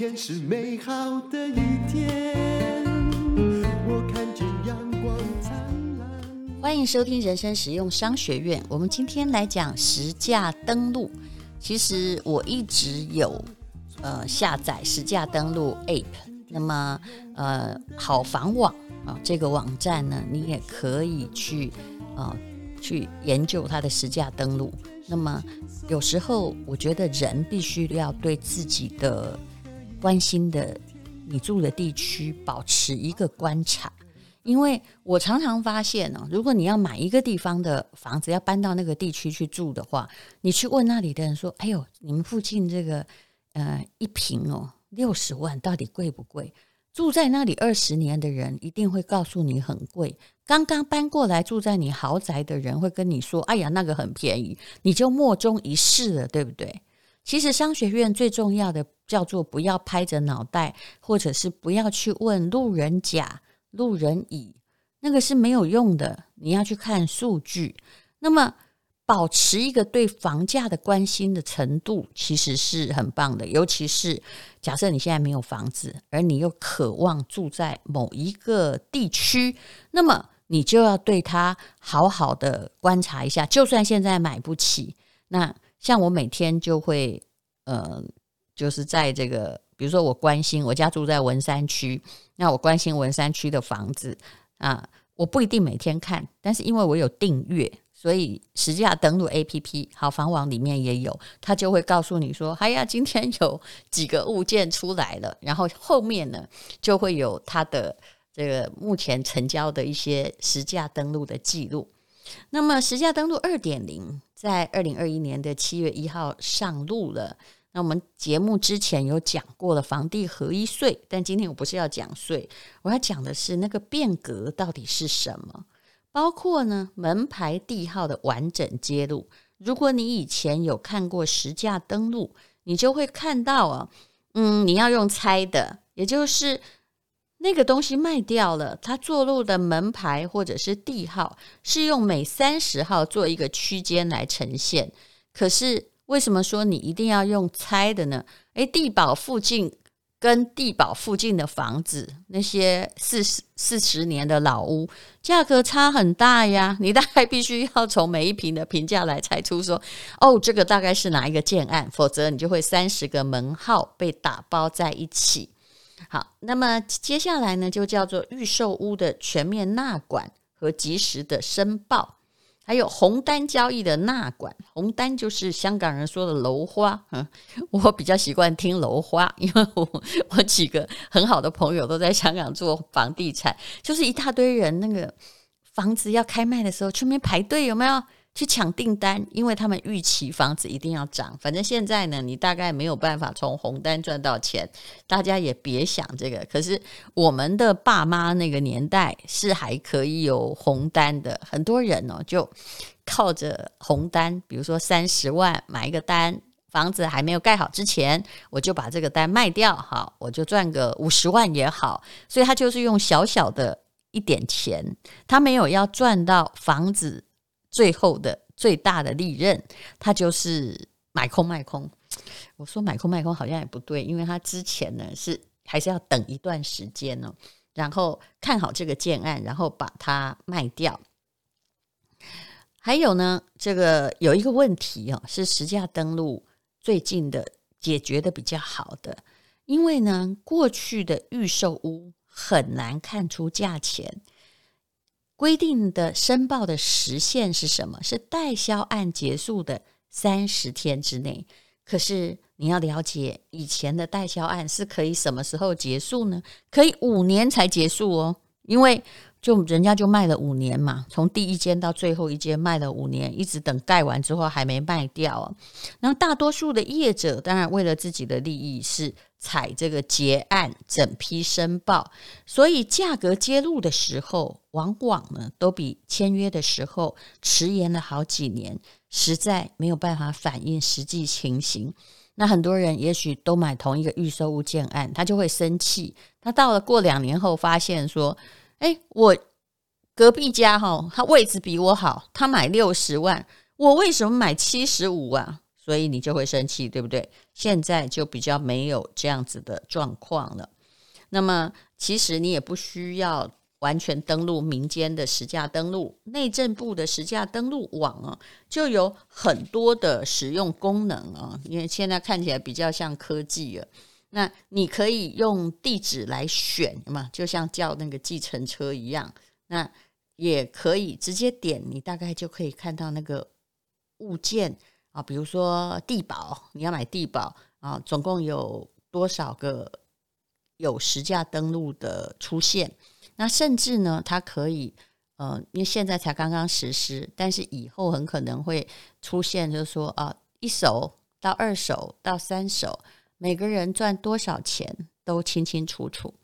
天是美好的一天，我看见阳光灿烂。欢迎收听人生实用商学院。我们今天来讲实价登录。其实我一直有呃下载实价登录 App。那么呃好房网啊这个网站呢，你也可以去啊、呃、去研究它的实价登录。那么有时候，我觉得人必须要对自己的关心的你住的地区保持一个观察，因为我常常发现呢，如果你要买一个地方的房子，要搬到那个地区去住的话，你去问那里的人说：“哎呦，你们附近这个呃一平哦六十万，到底贵不贵？”住在那里二十年的人一定会告诉你很贵。刚刚搬过来住在你豪宅的人会跟你说：“哎呀，那个很便宜。”你就莫衷一是了，对不对？其实商学院最重要的叫做不要拍着脑袋，或者是不要去问路人甲、路人乙，那个是没有用的。你要去看数据。那么。保持一个对房价的关心的程度，其实是很棒的。尤其是假设你现在没有房子，而你又渴望住在某一个地区，那么你就要对它好好的观察一下。就算现在买不起，那像我每天就会，呃，就是在这个，比如说我关心我家住在文山区，那我关心文山区的房子啊，我不一定每天看，但是因为我有订阅。所以实价登录 APP 好房网里面也有，它就会告诉你说：“哎呀，今天有几个物件出来了。”然后后面呢就会有它的这个目前成交的一些实价登录的记录。那么实价登录二点零在二零二一年的七月一号上路了。那我们节目之前有讲过了房地合一税，但今天我不是要讲税，我要讲的是那个变革到底是什么。包括呢，门牌地号的完整揭露。如果你以前有看过实价登录，你就会看到啊，嗯，你要用猜的，也就是那个东西卖掉了，它坐落的门牌或者是地号是用每三十号做一个区间来呈现。可是为什么说你一定要用猜的呢？诶，地堡附近。跟地堡附近的房子，那些四十四十年的老屋，价格差很大呀。你大概必须要从每一坪的评价来猜出说，哦，这个大概是哪一个建案，否则你就会三十个门号被打包在一起。好，那么接下来呢，就叫做预售屋的全面纳管和及时的申报。还有红单交易的纳管，红单就是香港人说的楼花，嗯，我比较习惯听楼花，因为我我几个很好的朋友都在香港做房地产，就是一大堆人那个房子要开卖的时候，去那边排队，有没有？去抢订单，因为他们预期房子一定要涨。反正现在呢，你大概没有办法从红单赚到钱，大家也别想这个。可是我们的爸妈那个年代是还可以有红单的，很多人哦就靠着红单，比如说三十万买一个单，房子还没有盖好之前，我就把这个单卖掉，好，我就赚个五十万也好。所以他就是用小小的一点钱，他没有要赚到房子。最后的最大的利润，它就是买空卖空。我说买空卖空好像也不对，因为他之前呢是还是要等一段时间呢，然后看好这个建案，然后把它卖掉。还有呢，这个有一个问题哦，是实价登录最近的解决的比较好的，因为呢过去的预售屋很难看出价钱。规定的申报的时限是什么？是代销案结束的三十天之内。可是你要了解，以前的代销案是可以什么时候结束呢？可以五年才结束哦，因为就人家就卖了五年嘛，从第一间到最后一间卖了五年，一直等盖完之后还没卖掉哦。然后大多数的业者当然为了自己的利益是。采这个结案整批申报，所以价格揭露的时候，往往呢都比签约的时候迟延了好几年，实在没有办法反映实际情形。那很多人也许都买同一个预售物件案，他就会生气。他到了过两年后，发现说：“哎，我隔壁家哈，他位置比我好，他买六十万，我为什么买七十五啊？”所以你就会生气，对不对？现在就比较没有这样子的状况了。那么，其实你也不需要完全登录民间的实价登录，内政部的实价登录网啊，就有很多的使用功能啊。因为现在看起来比较像科技了。那你可以用地址来选嘛，就像叫那个计程车一样。那也可以直接点，你大概就可以看到那个物件。啊，比如说地保，你要买地保啊，总共有多少个有实价登录的出现？那甚至呢，它可以，呃，因为现在才刚刚实施，但是以后很可能会出现，就是说啊，一手到二手到三手，每个人赚多少钱都清清楚楚。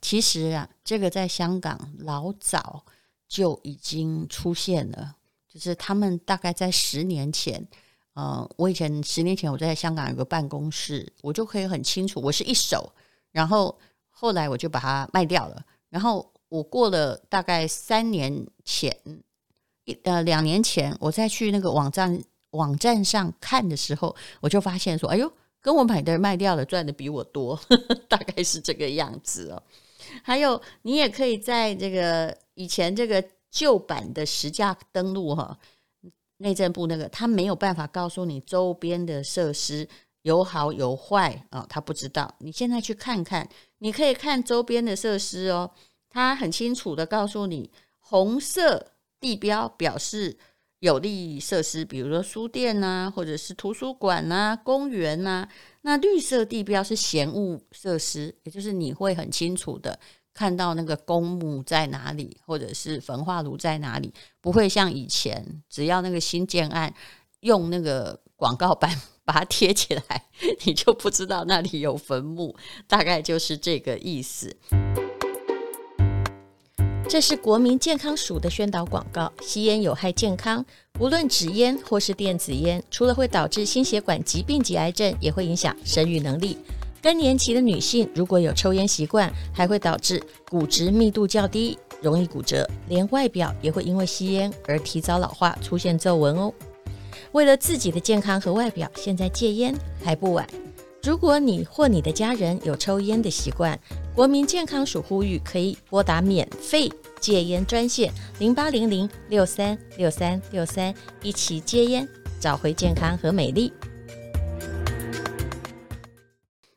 其实啊，这个在香港老早就已经出现了，就是他们大概在十年前。呃，我以前十年前我在香港有个办公室，我就可以很清楚，我是一手，然后后来我就把它卖掉了，然后我过了大概三年前，一呃两年前，我再去那个网站网站上看的时候，我就发现说，哎呦，跟我买的卖掉了，赚的比我多，大概是这个样子哦。还有，你也可以在这个以前这个旧版的实价登录哈。内政部那个，他没有办法告诉你周边的设施有好有坏啊，他不知道。你现在去看看，你可以看周边的设施哦，他很清楚的告诉你，红色地标表示有利设施，比如说书店呐，或者是图书馆呐、公园呐。那绿色地标是闲物设施，也就是你会很清楚的。看到那个公墓在哪里，或者是焚化炉在哪里，不会像以前，只要那个新建案用那个广告板 把它贴起来，你就不知道那里有坟墓，大概就是这个意思。这是国民健康署的宣导广告，吸烟有害健康，无论纸烟或是电子烟，除了会导致心血管疾病及癌症，也会影响生育能力。更年期的女性如果有抽烟习惯，还会导致骨质密度较低，容易骨折，连外表也会因为吸烟而提早老化，出现皱纹哦。为了自己的健康和外表，现在戒烟还不晚。如果你或你的家人有抽烟的习惯，国民健康署呼吁可以拨打免费戒烟专线零八零零六三六三六三，一起戒烟，找回健康和美丽。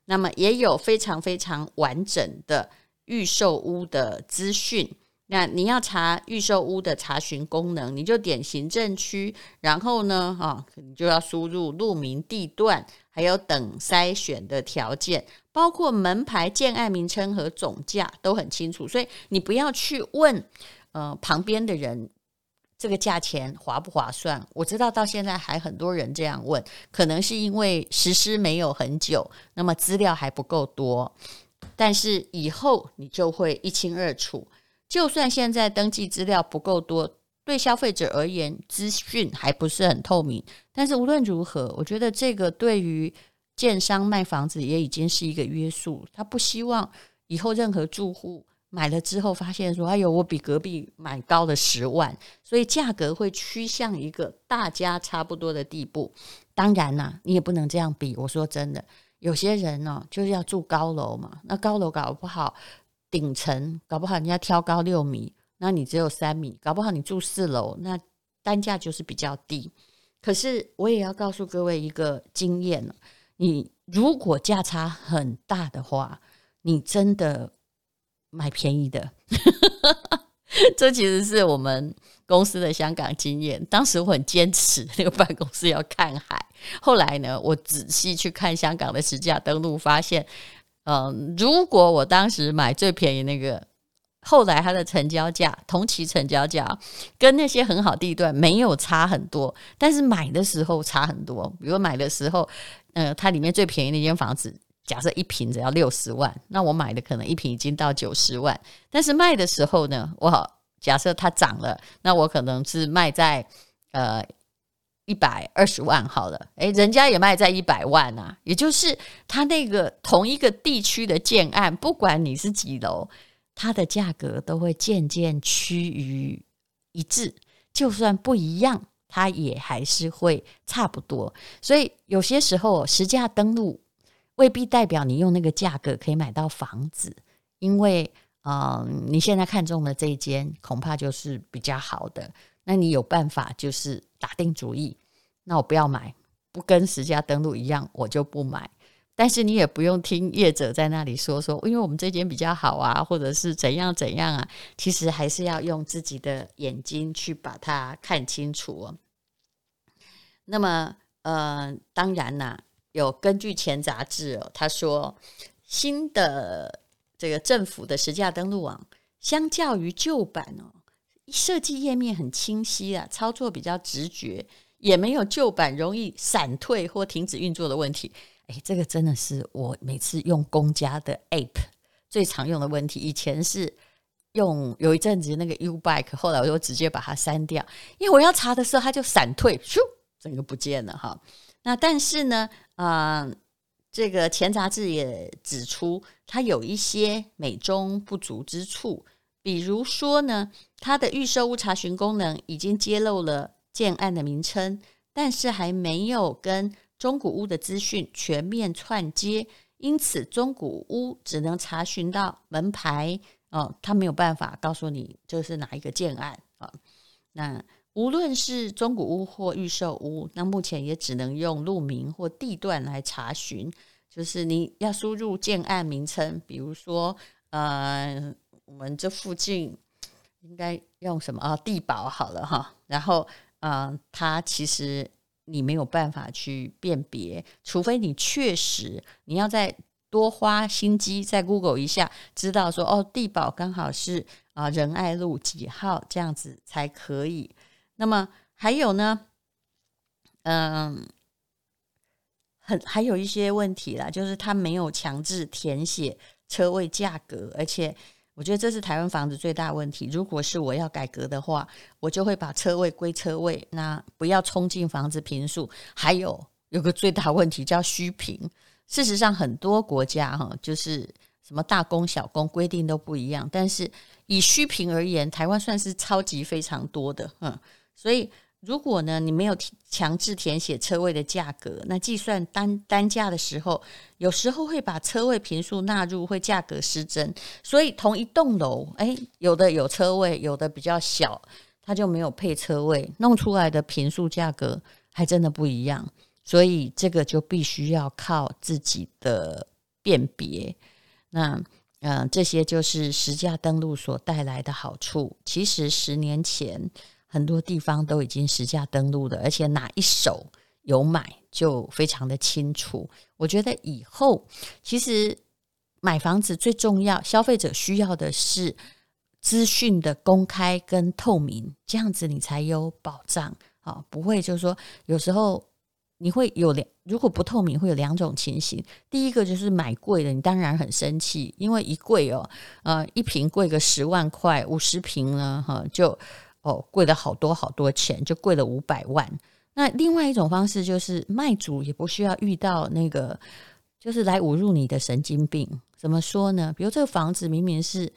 那么也有非常非常完整的预售屋的资讯。那你要查预售屋的查询功能，你就点行政区，然后呢，哈，你就要输入路名、地段，还有等筛选的条件，包括门牌、建案名称和总价都很清楚。所以你不要去问，呃，旁边的人。这个价钱划不划算？我知道到现在还很多人这样问，可能是因为实施没有很久，那么资料还不够多。但是以后你就会一清二楚。就算现在登记资料不够多，对消费者而言，资讯还不是很透明。但是无论如何，我觉得这个对于建商卖房子也已经是一个约束。他不希望以后任何住户。买了之后发现说：“哎呦，我比隔壁买高了十万，所以价格会趋向一个大家差不多的地步。当然啦，你也不能这样比。我说真的，有些人呢就是要住高楼嘛，那高楼搞不好顶层搞不好人家挑高六米，那你只有三米，搞不好你住四楼，那单价就是比较低。可是我也要告诉各位一个经验，你如果价差很大的话，你真的。”买便宜的，这其实是我们公司的香港经验。当时我很坚持 那个办公室要看海，后来呢，我仔细去看香港的实价登录，发现，嗯，如果我当时买最便宜那个，后来它的成交价，同期成交价跟那些很好地段没有差很多，但是买的时候差很多。比如买的时候，呃，它里面最便宜那间房子。假设一平只要六十万，那我买的可能一平已经到九十万，但是卖的时候呢，我好假设它涨了，那我可能是卖在呃一百二十万好了，诶，人家也卖在一百万啊，也就是它那个同一个地区的建案，不管你是几楼，它的价格都会渐渐趋于一致，就算不一样，它也还是会差不多。所以有些时候实价登录未必代表你用那个价格可以买到房子，因为嗯、你现在看中的这一间恐怕就是比较好的，那你有办法就是打定主意，那我不要买，不跟实价登录一样，我就不买。但是你也不用听业者在那里说说，因为我们这间比较好啊，或者是怎样怎样啊。其实还是要用自己的眼睛去把它看清楚哦。那么，呃，当然啦，有根据前杂志哦，他说新的这个政府的实价登录网，相较于旧版哦，设计页面很清晰啊，操作比较直觉，也没有旧版容易闪退或停止运作的问题。哎，这个真的是我每次用公家的 App 最常用的问题。以前是用有一阵子那个 U-Bike，后来我就直接把它删掉，因为我要查的时候它就闪退，咻，整个不见了哈。那但是呢，啊、这个前杂志也指出，它有一些美中不足之处，比如说呢，它的预售屋查询功能已经揭露了建案的名称，但是还没有跟中古屋的资讯全面串接，因此中古屋只能查询到门牌哦，他没有办法告诉你这是哪一个建案啊、那无论是中古屋或预售屋，那目前也只能用路名或地段来查询，就是你要输入建案名称，比如说呃，我们这附近应该用什么啊？地宝好了哈，然后呃，它其实。你没有办法去辨别，除非你确实你要再多花心机，再 Google 一下，知道说哦，地保刚好是啊仁爱路几号这样子才可以。那么还有呢，嗯，很还有一些问题啦，就是他没有强制填写车位价格，而且。我觉得这是台湾房子最大问题。如果是我要改革的话，我就会把车位归车位，那不要冲进房子平数。还有有个最大问题叫虚坪。事实上，很多国家哈，就是什么大公小公规定都不一样，但是以虚坪而言，台湾算是超级非常多的，嗯，所以。如果呢，你没有强制填写车位的价格，那计算单单价的时候，有时候会把车位平数纳入，会价格失真。所以同一栋楼，哎，有的有车位，有的比较小，它就没有配车位，弄出来的平数价格还真的不一样。所以这个就必须要靠自己的辨别。那嗯、这些就是实价登录所带来的好处。其实十年前。很多地方都已经实价登录了，而且哪一手有买就非常的清楚。我觉得以后其实买房子最重要，消费者需要的是资讯的公开跟透明，这样子你才有保障啊，不会就是说有时候你会有两，如果不透明会有两种情形。第一个就是买贵了，你当然很生气，因为一贵哦，呃，一瓶贵个十万块，五十瓶呢，哈就。哦，贵了好多好多钱，就贵了五百万。那另外一种方式就是卖主也不需要遇到那个，就是来侮辱你的神经病。怎么说呢？比如这个房子明明是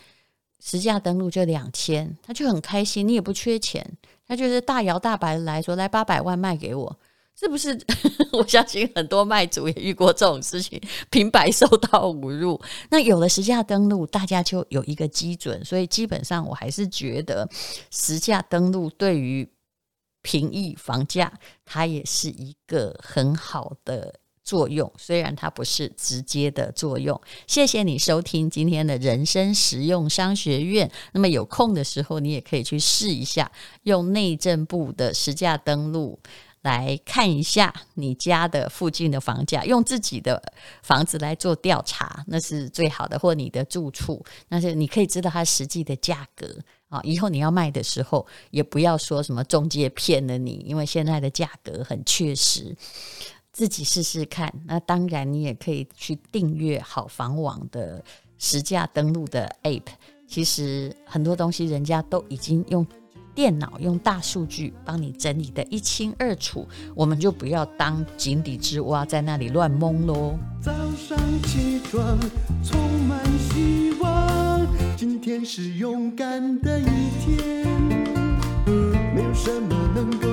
实价登录就两千，他就很开心，你也不缺钱，他就是大摇大摆的来说来八百万卖给我。是不是？我相信很多卖主也遇过这种事情，平白受到侮辱。那有了实价登录，大家就有一个基准，所以基本上我还是觉得实价登录对于平抑房价，它也是一个很好的作用。虽然它不是直接的作用。谢谢你收听今天的人生实用商学院。那么有空的时候，你也可以去试一下用内政部的实价登录。来看一下你家的附近的房价，用自己的房子来做调查，那是最好的。或你的住处，那是你可以知道它实际的价格啊。以后你要卖的时候，也不要说什么中介骗了你，因为现在的价格很确实。自己试试看。那当然，你也可以去订阅好房网的实价登录的 App。其实很多东西人家都已经用。电脑用大数据帮你整理的一清二楚，我们就不要当井底之蛙，在那里乱蒙喽。早上起床充满希望，今天是勇敢的一天，没有什么能够